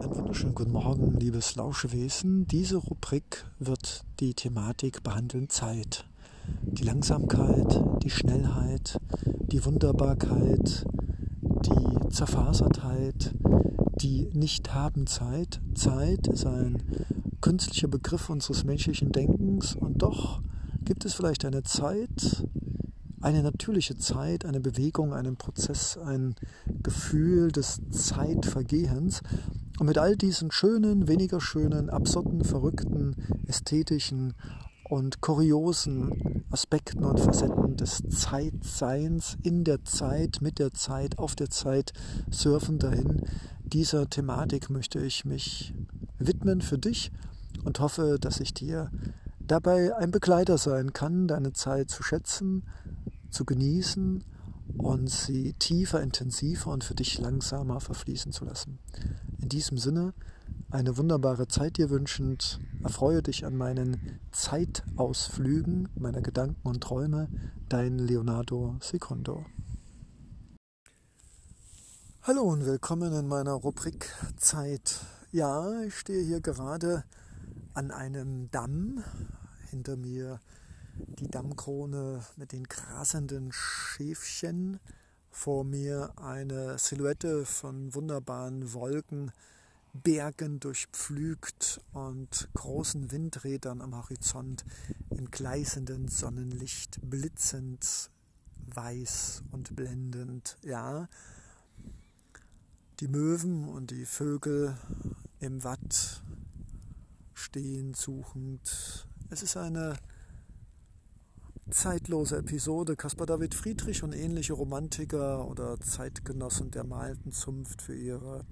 Einen wunderschönen guten Morgen, liebes Lauschewesen. Diese Rubrik wird die Thematik behandeln Zeit. Die Langsamkeit, die Schnellheit, die Wunderbarkeit, die Zerfasertheit, die Nicht-Haben-Zeit. Zeit ist ein künstlicher Begriff unseres menschlichen Denkens und doch gibt es vielleicht eine Zeit, eine natürliche Zeit, eine Bewegung, einen Prozess, ein Gefühl des Zeitvergehens. Und mit all diesen schönen, weniger schönen, absurden, verrückten, ästhetischen und kuriosen Aspekten und Facetten des Zeitseins in der Zeit, mit der Zeit, auf der Zeit, surfen dahin. Dieser Thematik möchte ich mich widmen für dich und hoffe, dass ich dir dabei ein Begleiter sein kann, deine Zeit zu schätzen, zu genießen und sie tiefer, intensiver und für dich langsamer verfließen zu lassen. In diesem Sinne, eine wunderbare Zeit dir wünschend, erfreue dich an meinen Zeitausflügen meiner Gedanken und Träume, dein Leonardo Secondo. Hallo und willkommen in meiner Rubrik Zeit. Ja, ich stehe hier gerade an einem Damm. Hinter mir die Dammkrone mit den grasenden Schäfchen. Vor mir eine Silhouette von wunderbaren Wolken, Bergen durchpflügt und großen Windrädern am Horizont im gleißenden Sonnenlicht, blitzend weiß und blendend. Ja, die Möwen und die Vögel im Watt stehen suchend. Es ist eine zeitlose Episode. Caspar David Friedrich und ähnliche Romantiker oder Zeitgenossen der malten Zunft für ihre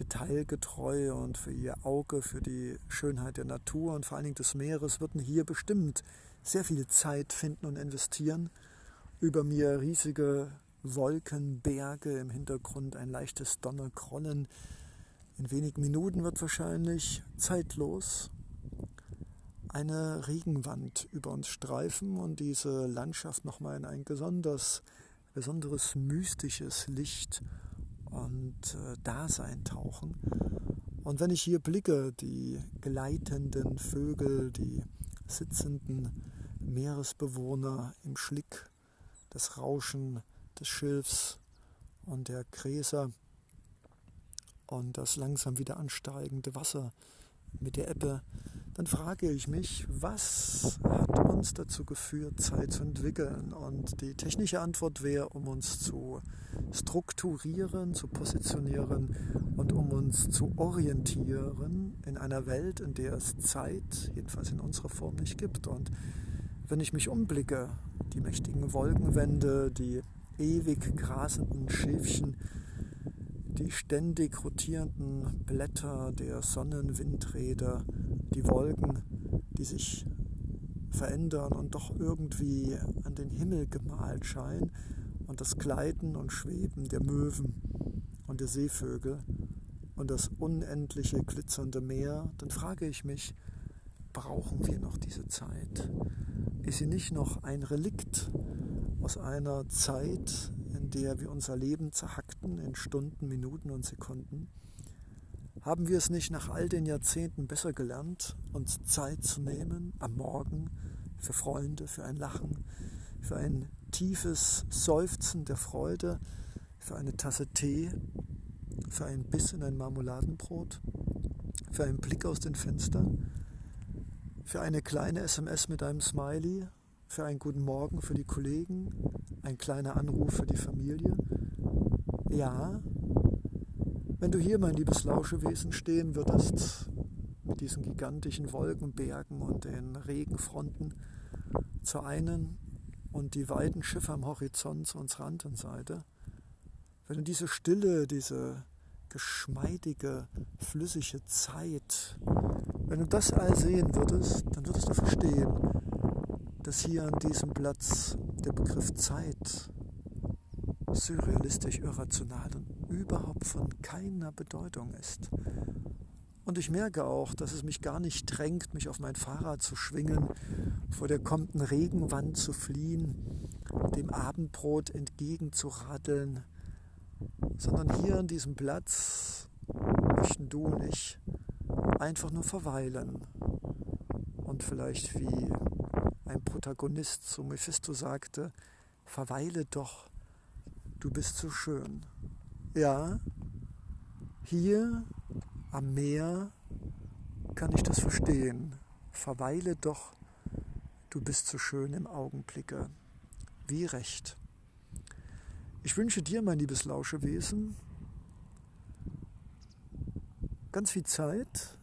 Detailgetreue und für ihr Auge, für die Schönheit der Natur und vor allen Dingen des Meeres würden hier bestimmt sehr viel Zeit finden und investieren. Über mir riesige Wolkenberge, im Hintergrund ein leichtes Donnerkrollen. In wenigen Minuten wird wahrscheinlich zeitlos eine Regenwand über uns streifen und diese Landschaft nochmal in ein besonders, besonderes mystisches Licht und äh, Dasein tauchen. Und wenn ich hier blicke, die gleitenden Vögel, die sitzenden Meeresbewohner im Schlick, das Rauschen des Schilfs und der Gräser und das langsam wieder ansteigende Wasser mit der Ebbe, dann frage ich mich, was hat uns dazu geführt, Zeit zu entwickeln? Und die technische Antwort wäre, um uns zu strukturieren, zu positionieren und um uns zu orientieren in einer Welt, in der es Zeit, jedenfalls in unserer Form, nicht gibt. Und wenn ich mich umblicke, die mächtigen Wolkenwände, die ewig grasenden Schäfchen, die ständig rotierenden Blätter der Sonnenwindräder, die Wolken, die sich verändern und doch irgendwie an den Himmel gemalt scheinen und das Gleiten und Schweben der Möwen und der Seevögel und das unendliche glitzernde Meer, dann frage ich mich, brauchen wir noch diese Zeit? Ist sie nicht noch ein Relikt aus einer Zeit, in der wir unser Leben zerhackten in Stunden, Minuten und Sekunden? Haben wir es nicht nach all den Jahrzehnten besser gelernt, uns Zeit zu nehmen am Morgen für Freunde, für ein Lachen, für ein tiefes Seufzen der Freude, für eine Tasse Tee, für ein Biss in ein Marmeladenbrot, für einen Blick aus den Fenstern, für eine kleine SMS mit einem Smiley, für einen guten Morgen für die Kollegen, ein kleiner Anruf für die Familie. Ja, wenn du hier, mein liebes Lauschewesen, stehen würdest, mit diesen gigantischen Wolkenbergen und den Regenfronten zur einen und die weiten Schiffe am Horizont zu unserer anderen Seite, wenn du diese Stille, diese geschmeidige, flüssige Zeit, wenn du das all sehen würdest, dann würdest du verstehen, dass hier an diesem Platz der Begriff Zeit surrealistisch, irrational und überhaupt von keiner Bedeutung ist. Und ich merke auch, dass es mich gar nicht drängt, mich auf mein Fahrrad zu schwingen, vor der kommenden Regenwand zu fliehen, dem Abendbrot entgegenzuradeln, sondern hier an diesem Platz, möchten du und ich einfach nur verweilen und vielleicht wie ein Protagonist zu Mephisto sagte, verweile doch, du bist so schön. Ja, hier am Meer kann ich das verstehen. Verweile doch, du bist so schön im Augenblicke. Wie recht. Ich wünsche dir, mein liebes Lauschewesen, ganz viel Zeit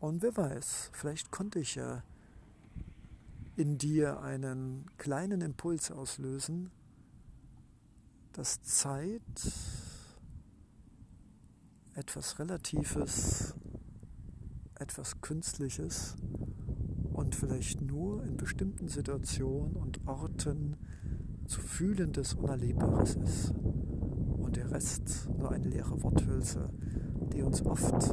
und wer weiß, vielleicht konnte ich ja in dir einen kleinen Impuls auslösen, dass Zeit etwas Relatives, etwas Künstliches und vielleicht nur in bestimmten Situationen und Orten zu fühlendes Unerlebbares ist und der Rest nur eine leere Worthülse, die uns oft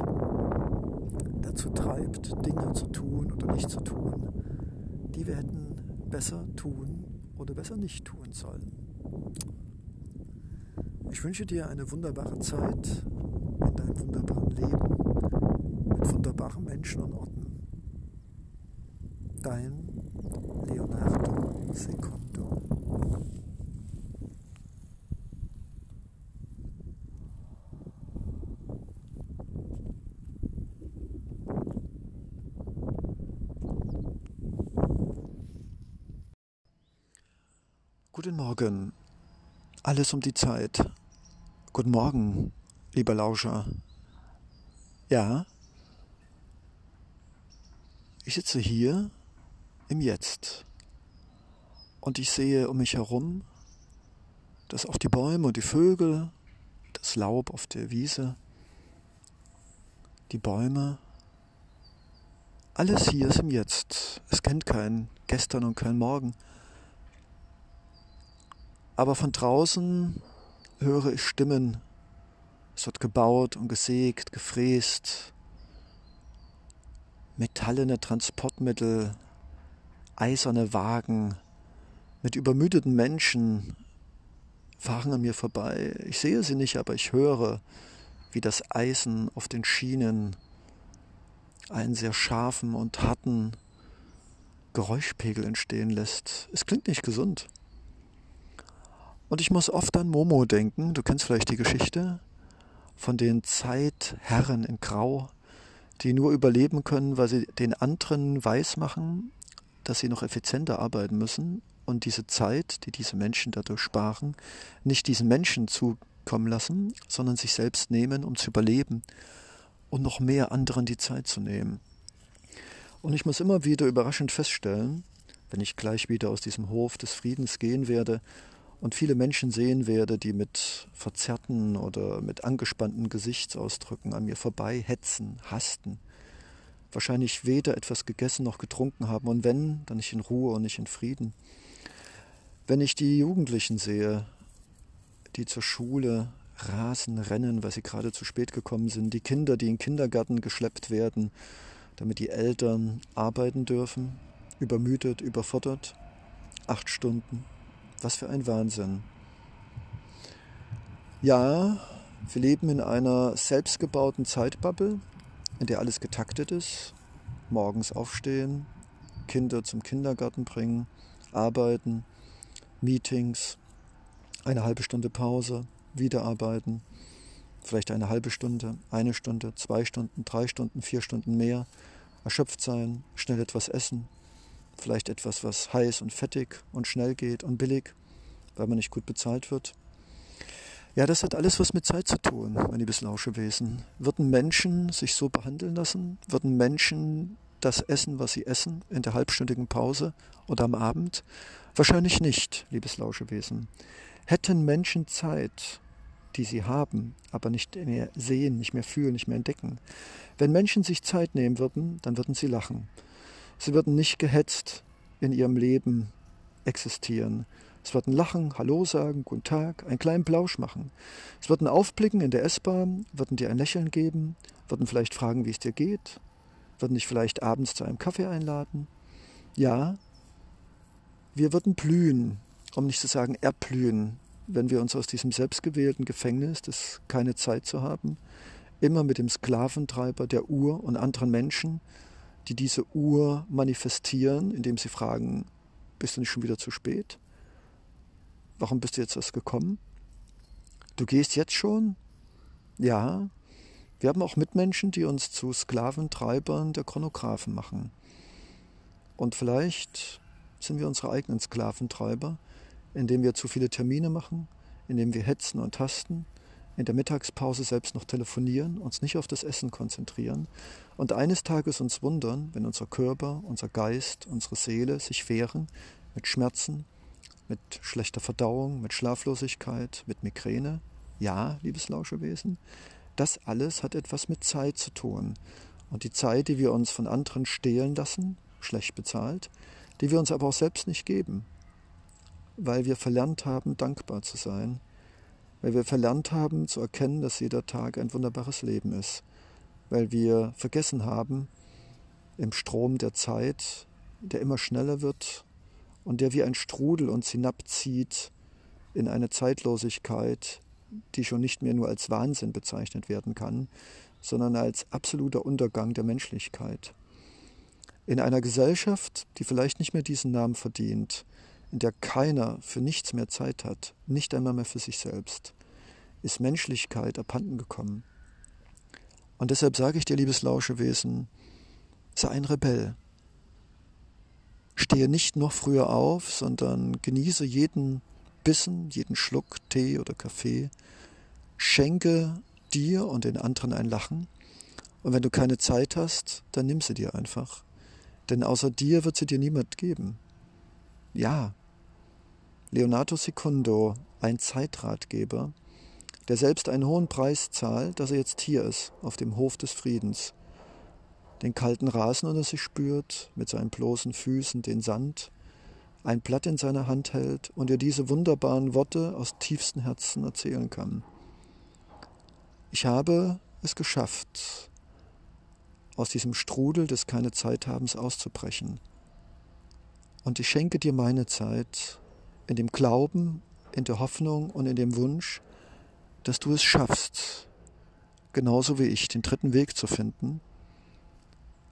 dazu treibt, Dinge zu tun oder nicht zu tun, die wir hätten besser tun oder besser nicht tun sollen. Ich wünsche dir eine wunderbare Zeit in deinem wunderbaren Leben mit wunderbaren Menschen und Orten. Dein Leonardo Secondo. Guten Morgen. Alles um die Zeit. Guten Morgen, lieber Lauscher. Ja, ich sitze hier im Jetzt und ich sehe um mich herum, dass auch die Bäume und die Vögel, das Laub auf der Wiese, die Bäume, alles hier ist im Jetzt. Es kennt kein Gestern und kein Morgen. Aber von draußen höre ich Stimmen. Es wird gebaut und gesägt, gefräst. Metallene Transportmittel, eiserne Wagen mit übermüdeten Menschen fahren an mir vorbei. Ich sehe sie nicht, aber ich höre, wie das Eisen auf den Schienen einen sehr scharfen und harten Geräuschpegel entstehen lässt. Es klingt nicht gesund. Und ich muss oft an Momo denken. Du kennst vielleicht die Geschichte von den Zeitherren in Grau, die nur überleben können, weil sie den anderen weismachen, dass sie noch effizienter arbeiten müssen und diese Zeit, die diese Menschen dadurch sparen, nicht diesen Menschen zukommen lassen, sondern sich selbst nehmen, um zu überleben und noch mehr anderen die Zeit zu nehmen. Und ich muss immer wieder überraschend feststellen, wenn ich gleich wieder aus diesem Hof des Friedens gehen werde und viele Menschen sehen werde, die mit verzerrten oder mit angespannten Gesichtsausdrücken an mir vorbei hetzen, hasten, wahrscheinlich weder etwas gegessen noch getrunken haben und wenn, dann nicht in Ruhe und nicht in Frieden. Wenn ich die Jugendlichen sehe, die zur Schule rasen, rennen, weil sie gerade zu spät gekommen sind, die Kinder, die in den Kindergarten geschleppt werden, damit die Eltern arbeiten dürfen, übermüdet, überfordert, acht Stunden, was für ein Wahnsinn. Ja, wir leben in einer selbstgebauten Zeitbubble, in der alles getaktet ist. Morgens aufstehen, Kinder zum Kindergarten bringen, arbeiten, Meetings, eine halbe Stunde Pause, wieder arbeiten, vielleicht eine halbe Stunde, eine Stunde, zwei Stunden, drei Stunden, vier Stunden mehr, erschöpft sein, schnell etwas essen, vielleicht etwas, was heiß und fettig und schnell geht und billig, weil man nicht gut bezahlt wird. Ja, das hat alles was mit Zeit zu tun, mein liebes Lauschewesen. Würden Menschen sich so behandeln lassen? Würden Menschen das essen, was sie essen, in der halbstündigen Pause oder am Abend? Wahrscheinlich nicht, liebes Lauschewesen. Hätten Menschen Zeit, die sie haben, aber nicht mehr sehen, nicht mehr fühlen, nicht mehr entdecken. Wenn Menschen sich Zeit nehmen würden, dann würden sie lachen. Sie würden nicht gehetzt in ihrem Leben existieren. Es würden lachen, Hallo sagen, Guten Tag, einen kleinen Plausch machen. Es würden aufblicken in der S-Bahn, würden dir ein Lächeln geben, würden vielleicht fragen, wie es dir geht, würden dich vielleicht abends zu einem Kaffee einladen. Ja, wir würden blühen, um nicht zu sagen erblühen, wenn wir uns aus diesem selbstgewählten Gefängnis, das keine Zeit zu haben, immer mit dem Sklaventreiber der Uhr und anderen Menschen, die diese Uhr manifestieren, indem sie fragen, bist du nicht schon wieder zu spät? Warum bist du jetzt erst gekommen? Du gehst jetzt schon? Ja. Wir haben auch Mitmenschen, die uns zu Sklaventreibern der Chronographen machen. Und vielleicht sind wir unsere eigenen Sklaventreiber, indem wir zu viele Termine machen, indem wir hetzen und tasten, in der Mittagspause selbst noch telefonieren, uns nicht auf das Essen konzentrieren und eines Tages uns wundern, wenn unser Körper, unser Geist, unsere Seele sich wehren mit Schmerzen, mit schlechter Verdauung, mit Schlaflosigkeit, mit Migräne. Ja, liebes Lauschewesen, das alles hat etwas mit Zeit zu tun. Und die Zeit, die wir uns von anderen stehlen lassen, schlecht bezahlt, die wir uns aber auch selbst nicht geben, weil wir verlernt haben, dankbar zu sein, weil wir verlernt haben zu erkennen, dass jeder Tag ein wunderbares Leben ist, weil wir vergessen haben, im Strom der Zeit, der immer schneller wird und der wie ein Strudel uns hinabzieht in eine Zeitlosigkeit, die schon nicht mehr nur als Wahnsinn bezeichnet werden kann, sondern als absoluter Untergang der Menschlichkeit. In einer Gesellschaft, die vielleicht nicht mehr diesen Namen verdient, in der keiner für nichts mehr Zeit hat, nicht einmal mehr für sich selbst, ist Menschlichkeit abhanden gekommen. Und deshalb sage ich dir, liebes Lauschewesen, sei ein Rebell. Stehe nicht noch früher auf, sondern genieße jeden Bissen, jeden Schluck Tee oder Kaffee. Schenke dir und den anderen ein Lachen. Und wenn du keine Zeit hast, dann nimm sie dir einfach. Denn außer dir wird sie dir niemand geben. Ja, Leonardo Secundo, ein Zeitratgeber, der selbst einen hohen Preis zahlt, dass er jetzt hier ist, auf dem Hof des Friedens, den kalten Rasen unter sich spürt, mit seinen bloßen Füßen den Sand, ein Blatt in seiner Hand hält und ihr diese wunderbaren Worte aus tiefstem Herzen erzählen kann. Ich habe es geschafft, aus diesem Strudel des keine Zeit habens auszubrechen. Und ich schenke dir meine Zeit in dem Glauben, in der Hoffnung und in dem Wunsch, dass du es schaffst, genauso wie ich, den dritten Weg zu finden,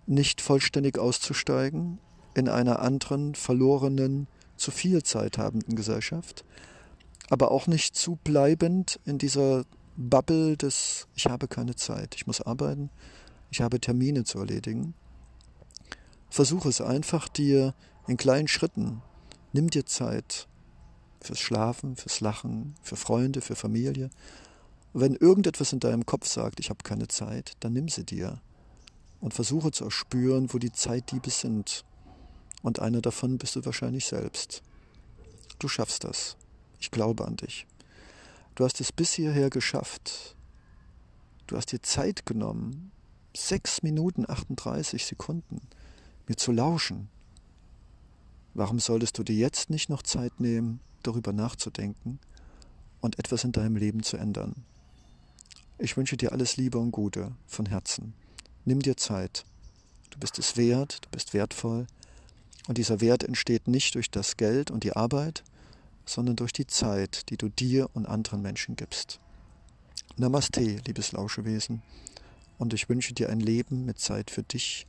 nicht vollständig auszusteigen in einer anderen, verlorenen, zu viel Zeit habenden Gesellschaft, aber auch nicht zu bleibend in dieser Bubble des Ich habe keine Zeit, ich muss arbeiten, ich habe Termine zu erledigen. Versuche es einfach dir in kleinen Schritten. Nimm dir Zeit, fürs Schlafen, fürs Lachen, für Freunde, für Familie. Und wenn irgendetwas in deinem Kopf sagt, ich habe keine Zeit, dann nimm sie dir und versuche zu erspüren, wo die Zeitdiebe sind. Und einer davon bist du wahrscheinlich selbst. Du schaffst das. Ich glaube an dich. Du hast es bis hierher geschafft. Du hast dir Zeit genommen, sechs Minuten 38 Sekunden, mir zu lauschen. Warum solltest du dir jetzt nicht noch Zeit nehmen, darüber nachzudenken und etwas in deinem Leben zu ändern. Ich wünsche dir alles Liebe und Gute von Herzen. Nimm dir Zeit. Du bist es wert, du bist wertvoll. Und dieser Wert entsteht nicht durch das Geld und die Arbeit, sondern durch die Zeit, die du dir und anderen Menschen gibst. Namaste, liebes Lauschewesen. Und ich wünsche dir ein Leben mit Zeit für dich,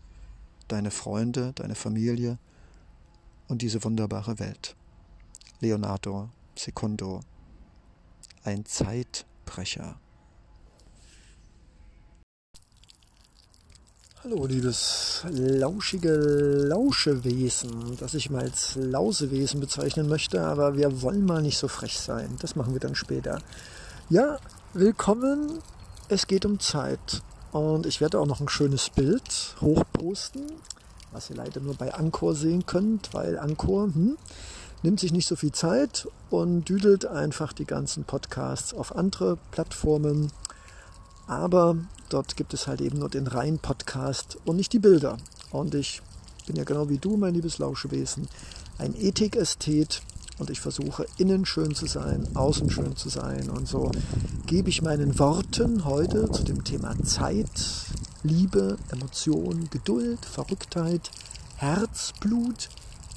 deine Freunde, deine Familie und diese wunderbare Welt. Leonardo Secundo, ein Zeitbrecher. Hallo, liebes lauschige Lauschewesen, das ich mal als Lausewesen bezeichnen möchte, aber wir wollen mal nicht so frech sein. Das machen wir dann später. Ja, willkommen. Es geht um Zeit. Und ich werde auch noch ein schönes Bild hochposten, was ihr leider nur bei Anchor sehen könnt, weil Anchor, hm, nimmt sich nicht so viel Zeit und düdelt einfach die ganzen Podcasts auf andere Plattformen. Aber dort gibt es halt eben nur den reinen Podcast und nicht die Bilder. Und ich bin ja genau wie du, mein liebes Lauschewesen, ein Ethikästhet und ich versuche innen schön zu sein, außen schön zu sein. Und so gebe ich meinen Worten heute zu dem Thema Zeit, Liebe, Emotion, Geduld, Verrücktheit, Herzblut,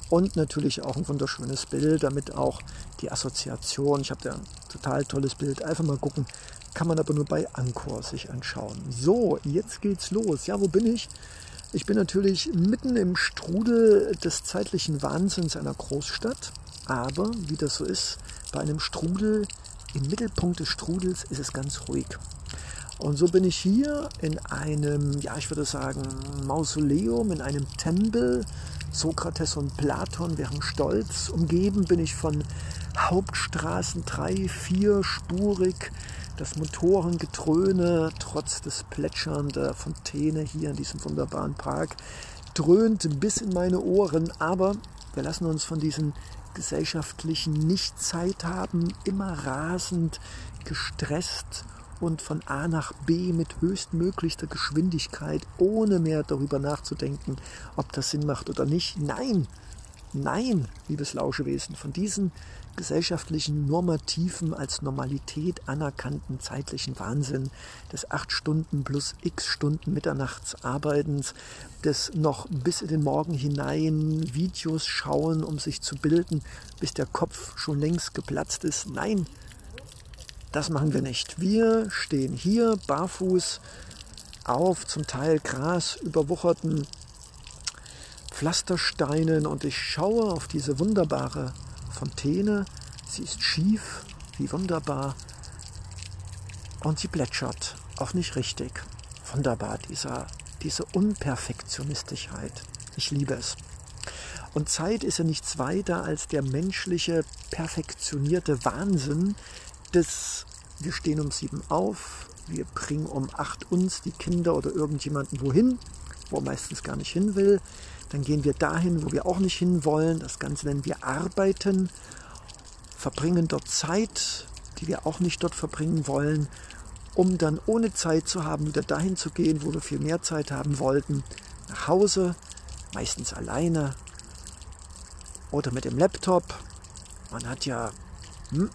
und natürlich auch ein wunderschönes Bild, damit auch die Assoziation, ich habe da ein total tolles Bild, einfach mal gucken, kann man aber nur bei Angkor sich anschauen. So, jetzt geht's los. Ja, wo bin ich? Ich bin natürlich mitten im Strudel des zeitlichen Wahnsinns einer Großstadt. Aber, wie das so ist, bei einem Strudel, im Mittelpunkt des Strudels ist es ganz ruhig. Und so bin ich hier in einem, ja, ich würde sagen, Mausoleum, in einem Tempel. Sokrates und Platon wären stolz. Umgeben bin ich von Hauptstraßen, drei, vierspurig. Das Motorengetröne, trotz des Plätschern der Fontäne hier in diesem wunderbaren Park, dröhnt bis in meine Ohren. Aber wir lassen uns von diesen gesellschaftlichen Nicht-Zeit haben, immer rasend, gestresst und von A nach B mit höchstmöglichster Geschwindigkeit, ohne mehr darüber nachzudenken, ob das Sinn macht oder nicht. Nein, nein, liebes Lauschewesen, von diesen gesellschaftlichen Normativen als Normalität anerkannten zeitlichen Wahnsinn des acht Stunden plus x Stunden Mitternachtsarbeitens, des noch bis in den Morgen hinein Videos schauen, um sich zu bilden, bis der Kopf schon längst geplatzt ist. Nein, das machen wir nicht. Wir stehen hier barfuß auf zum Teil Gras überwucherten Pflastersteinen und ich schaue auf diese wunderbare Fontäne. Sie ist schief, wie wunderbar. Und sie plätschert, auch nicht richtig. Wunderbar, dieser, diese Unperfektionistischheit. Ich liebe es. Und Zeit ist ja nichts weiter als der menschliche, perfektionierte Wahnsinn, des, wir stehen um sieben auf, wir bringen um acht uns die Kinder oder irgendjemanden wohin, wo er meistens gar nicht hin will. Dann gehen wir dahin, wo wir auch nicht hin wollen. Das Ganze nennen wir Arbeiten, verbringen dort Zeit, die wir auch nicht dort verbringen wollen, um dann ohne Zeit zu haben, wieder dahin zu gehen, wo wir viel mehr Zeit haben wollten, nach Hause, meistens alleine oder mit dem Laptop. Man hat ja hm,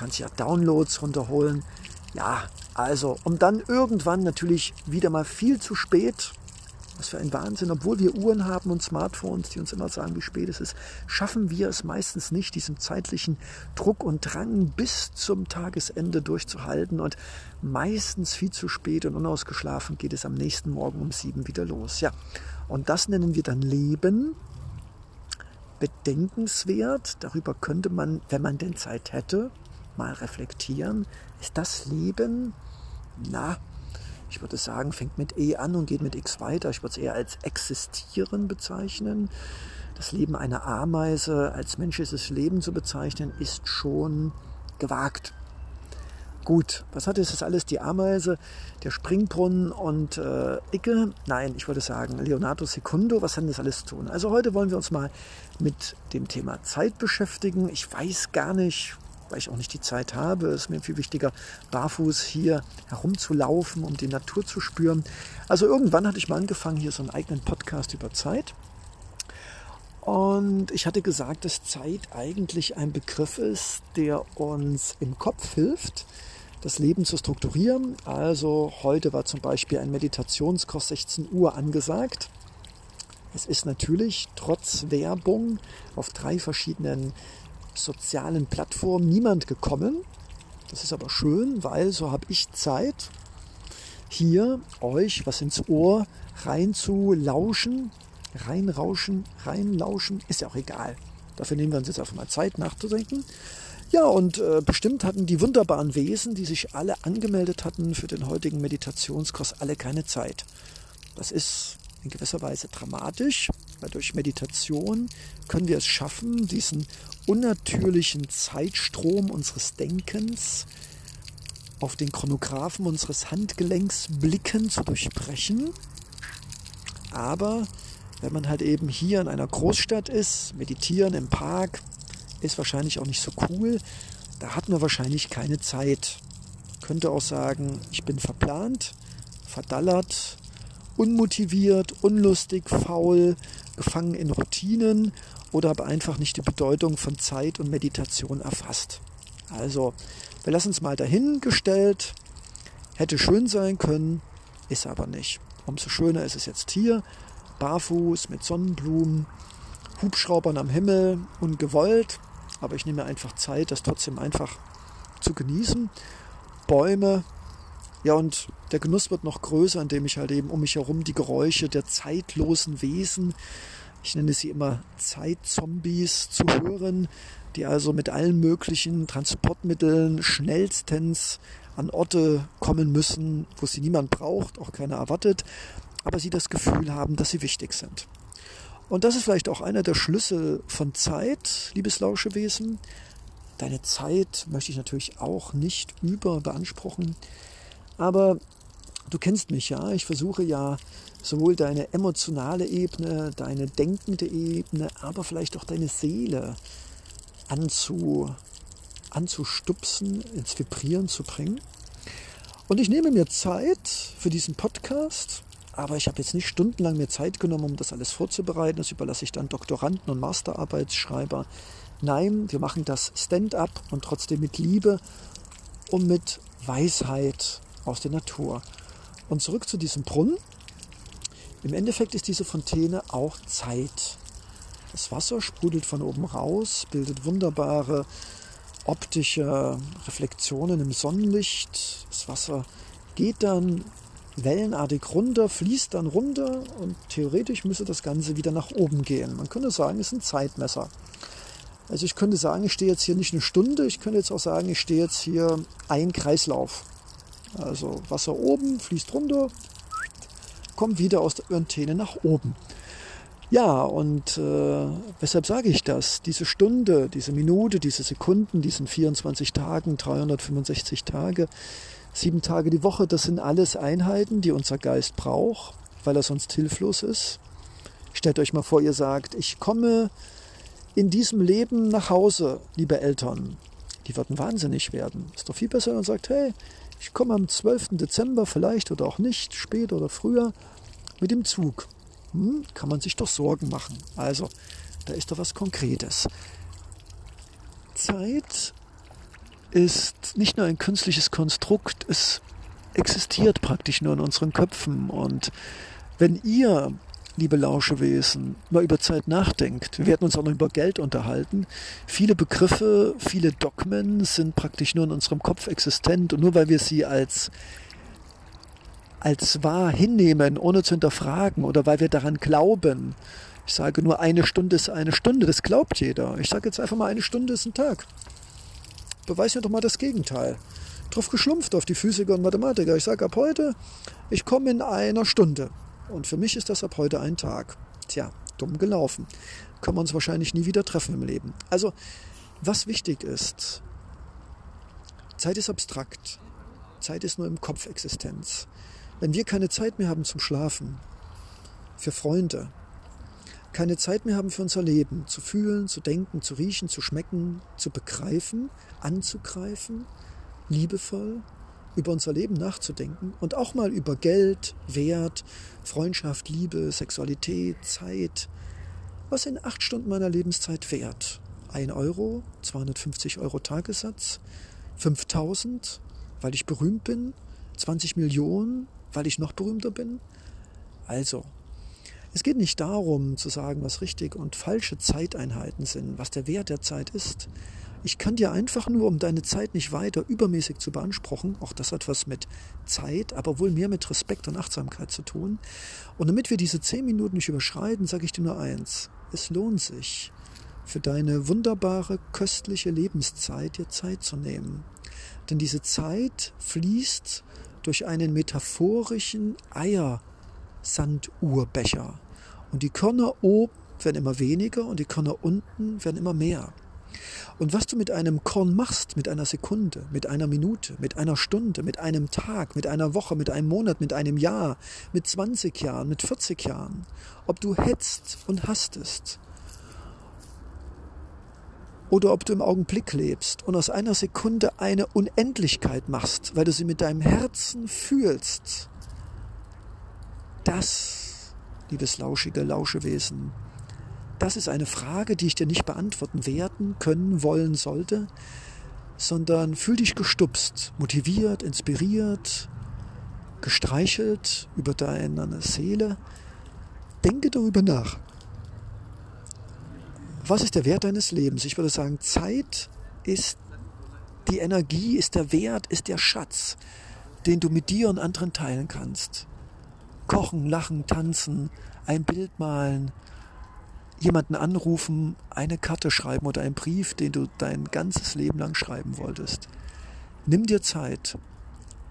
kannst ja Downloads runterholen. Ja, also, um dann irgendwann natürlich wieder mal viel zu spät, was für ein Wahnsinn, obwohl wir Uhren haben und Smartphones, die uns immer sagen, wie spät es ist, schaffen wir es meistens nicht, diesem zeitlichen Druck und Drang bis zum Tagesende durchzuhalten und meistens viel zu spät und unausgeschlafen geht es am nächsten Morgen um sieben wieder los. Ja, und das nennen wir dann Leben. Bedenkenswert, darüber könnte man, wenn man denn Zeit hätte, mal reflektieren. Ist das Leben? Na, ich würde sagen, fängt mit E an und geht mit X weiter. Ich würde es eher als Existieren bezeichnen. Das Leben einer Ameise als menschliches Leben zu bezeichnen, ist schon gewagt. Gut, was hat jetzt das alles? Die Ameise, der Springbrunnen und äh, Icke? Nein, ich würde sagen, Leonardo Secundo, was hat das alles zu tun? Also heute wollen wir uns mal mit dem Thema Zeit beschäftigen. Ich weiß gar nicht, weil ich auch nicht die Zeit habe. Es ist mir viel wichtiger, barfuß hier herumzulaufen, um die Natur zu spüren. Also irgendwann hatte ich mal angefangen, hier so einen eigenen Podcast über Zeit. Und ich hatte gesagt, dass Zeit eigentlich ein Begriff ist, der uns im Kopf hilft, das Leben zu strukturieren. Also heute war zum Beispiel ein Meditationskurs 16 Uhr angesagt. Es ist natürlich trotz Werbung auf drei verschiedenen sozialen Plattformen niemand gekommen. Das ist aber schön, weil so habe ich Zeit, hier euch was ins Ohr reinzulauschen, reinrauschen, reinlauschen, ist ja auch egal. Dafür nehmen wir uns jetzt einfach mal Zeit nachzudenken. Ja, und äh, bestimmt hatten die wunderbaren Wesen, die sich alle angemeldet hatten für den heutigen Meditationskurs, alle keine Zeit. Das ist in gewisser Weise dramatisch, weil durch Meditation können wir es schaffen, diesen unnatürlichen Zeitstrom unseres Denkens auf den Chronographen unseres Handgelenks blicken zu durchbrechen. Aber wenn man halt eben hier in einer Großstadt ist, meditieren im Park, ist wahrscheinlich auch nicht so cool. Da hat man wahrscheinlich keine Zeit. Könnte auch sagen, ich bin verplant, verdallert, unmotiviert, unlustig, faul, gefangen in Routinen oder aber einfach nicht die Bedeutung von Zeit und Meditation erfasst. Also, wir lassen es mal dahingestellt. Hätte schön sein können, ist aber nicht. Umso schöner ist es jetzt hier, barfuß mit Sonnenblumen, Hubschraubern am Himmel, ungewollt. Aber ich nehme einfach Zeit, das trotzdem einfach zu genießen. Bäume. Ja, und der Genuss wird noch größer, indem ich halt eben um mich herum die Geräusche der zeitlosen Wesen, ich nenne sie immer Zeitzombies, zu hören, die also mit allen möglichen Transportmitteln schnellstens an Orte kommen müssen, wo sie niemand braucht, auch keiner erwartet, aber sie das Gefühl haben, dass sie wichtig sind. Und das ist vielleicht auch einer der Schlüssel von Zeit, liebes Lauschewesen. Deine Zeit möchte ich natürlich auch nicht überbeanspruchen, aber du kennst mich ja. Ich versuche ja sowohl deine emotionale Ebene, deine denkende Ebene, aber vielleicht auch deine Seele anzu, anzustupsen, ins Vibrieren zu bringen. Und ich nehme mir Zeit für diesen Podcast aber ich habe jetzt nicht stundenlang mir Zeit genommen, um das alles vorzubereiten. Das überlasse ich dann Doktoranden und Masterarbeitsschreiber. Nein, wir machen das Stand-up und trotzdem mit Liebe und mit Weisheit aus der Natur. Und zurück zu diesem Brunnen. Im Endeffekt ist diese Fontäne auch Zeit. Das Wasser sprudelt von oben raus, bildet wunderbare optische Reflexionen im Sonnenlicht. Das Wasser geht dann wellenartig runter, fließt dann runter und theoretisch müsste das Ganze wieder nach oben gehen. Man könnte sagen, es ist ein Zeitmesser. Also ich könnte sagen, ich stehe jetzt hier nicht eine Stunde, ich könnte jetzt auch sagen, ich stehe jetzt hier ein Kreislauf. Also Wasser oben, fließt runter, kommt wieder aus der Antenne nach oben. Ja, und äh, weshalb sage ich das? Diese Stunde, diese Minute, diese Sekunden, diesen 24 Tagen, 365 Tage, Sieben Tage die Woche, das sind alles Einheiten, die unser Geist braucht, weil er sonst hilflos ist. Stellt euch mal vor, ihr sagt, ich komme in diesem Leben nach Hause, liebe Eltern. Die würden wahnsinnig werden. Ist doch viel besser, wenn man sagt, hey, ich komme am 12. Dezember vielleicht oder auch nicht, spät oder früher, mit dem Zug. Hm, kann man sich doch Sorgen machen. Also, da ist doch was Konkretes. Zeit ist nicht nur ein künstliches Konstrukt, es existiert praktisch nur in unseren Köpfen. Und wenn ihr, liebe Lauschewesen, mal über Zeit nachdenkt, wir werden uns auch noch über Geld unterhalten, viele Begriffe, viele Dogmen sind praktisch nur in unserem Kopf existent und nur weil wir sie als als wahr hinnehmen, ohne zu hinterfragen oder weil wir daran glauben. Ich sage nur, eine Stunde ist eine Stunde, das glaubt jeder. Ich sage jetzt einfach mal, eine Stunde ist ein Tag. Beweis mir doch mal das Gegenteil. Drauf geschlumpft auf die Physiker und Mathematiker. Ich sage ab heute, ich komme in einer Stunde. Und für mich ist das ab heute ein Tag. Tja, dumm gelaufen. Können wir uns wahrscheinlich nie wieder treffen im Leben. Also, was wichtig ist, Zeit ist abstrakt. Zeit ist nur im Kopf Existenz. Wenn wir keine Zeit mehr haben zum Schlafen, für Freunde, keine Zeit mehr haben für unser Leben, zu fühlen, zu denken, zu riechen, zu schmecken, zu begreifen, anzugreifen, liebevoll über unser Leben nachzudenken und auch mal über Geld, Wert, Freundschaft, Liebe, Sexualität, Zeit. Was in acht Stunden meiner Lebenszeit wert? Ein Euro, 250 Euro Tagessatz, 5000, weil ich berühmt bin, 20 Millionen, weil ich noch berühmter bin. Also, es geht nicht darum zu sagen, was richtig und falsche Zeiteinheiten sind, was der Wert der Zeit ist. Ich kann dir einfach nur, um deine Zeit nicht weiter übermäßig zu beanspruchen, auch das hat was mit Zeit, aber wohl mehr mit Respekt und Achtsamkeit zu tun. Und damit wir diese zehn Minuten nicht überschreiten, sage ich dir nur eins. Es lohnt sich, für deine wunderbare, köstliche Lebenszeit dir Zeit zu nehmen. Denn diese Zeit fließt durch einen metaphorischen Eier Sanduhrbecher. Und die Körner oben werden immer weniger und die Körner unten werden immer mehr. Und was du mit einem Korn machst, mit einer Sekunde, mit einer Minute, mit einer Stunde, mit einem Tag, mit einer Woche, mit einem Monat, mit einem Jahr, mit 20 Jahren, mit 40 Jahren, ob du hetzt und hastest oder ob du im Augenblick lebst und aus einer Sekunde eine Unendlichkeit machst, weil du sie mit deinem Herzen fühlst, das, liebes lauschige Lauschewesen, das ist eine Frage, die ich dir nicht beantworten werden, können, wollen, sollte, sondern fühl dich gestupst, motiviert, inspiriert, gestreichelt über deine Seele. Denke darüber nach. Was ist der Wert deines Lebens? Ich würde sagen, Zeit ist Die Energie ist der Wert, ist der Schatz, den du mit dir und anderen teilen kannst. Kochen, lachen, tanzen, ein Bild malen, jemanden anrufen, eine Karte schreiben oder einen Brief, den du dein ganzes Leben lang schreiben wolltest. Nimm dir Zeit.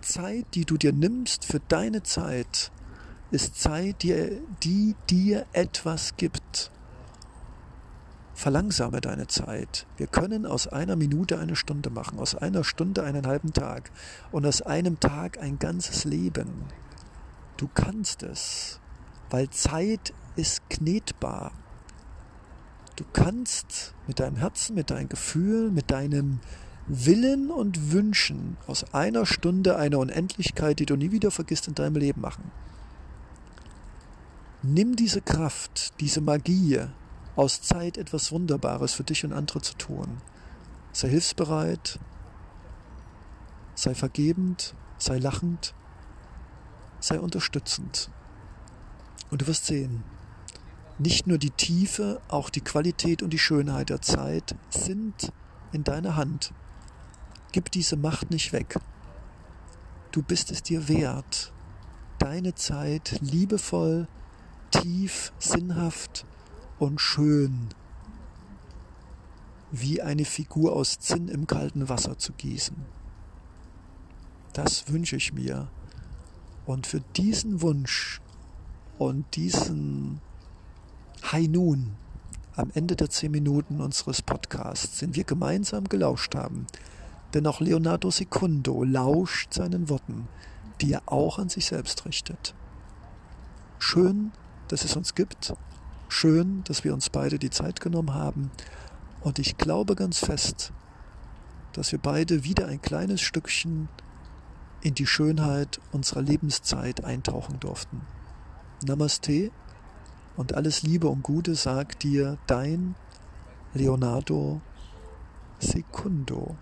Zeit, die du dir nimmst für deine Zeit, ist Zeit, die, die dir etwas gibt. Verlangsame deine Zeit. Wir können aus einer Minute eine Stunde machen, aus einer Stunde einen halben Tag und aus einem Tag ein ganzes Leben. Du kannst es, weil Zeit ist knetbar. Du kannst mit deinem Herzen, mit deinem Gefühl, mit deinem Willen und Wünschen aus einer Stunde eine Unendlichkeit, die du nie wieder vergisst, in deinem Leben machen. Nimm diese Kraft, diese Magie aus Zeit etwas Wunderbares für dich und andere zu tun. Sei hilfsbereit, sei vergebend, sei lachend, sei unterstützend. Und du wirst sehen, nicht nur die Tiefe, auch die Qualität und die Schönheit der Zeit sind in deiner Hand. Gib diese Macht nicht weg. Du bist es dir wert, deine Zeit liebevoll, tief, sinnhaft und schön wie eine Figur aus Zinn im kalten Wasser zu gießen. Das wünsche ich mir. Und für diesen Wunsch und diesen Hi nun, am Ende der zehn Minuten unseres Podcasts sind wir gemeinsam gelauscht haben, denn auch Leonardo Secundo lauscht seinen Worten, die er auch an sich selbst richtet. Schön, dass es uns gibt, schön, dass wir uns beide die Zeit genommen haben. Und ich glaube ganz fest, dass wir beide wieder ein kleines Stückchen in die Schönheit unserer Lebenszeit eintauchen durften. Namaste und alles Liebe und Gute sagt dir dein Leonardo Secundo.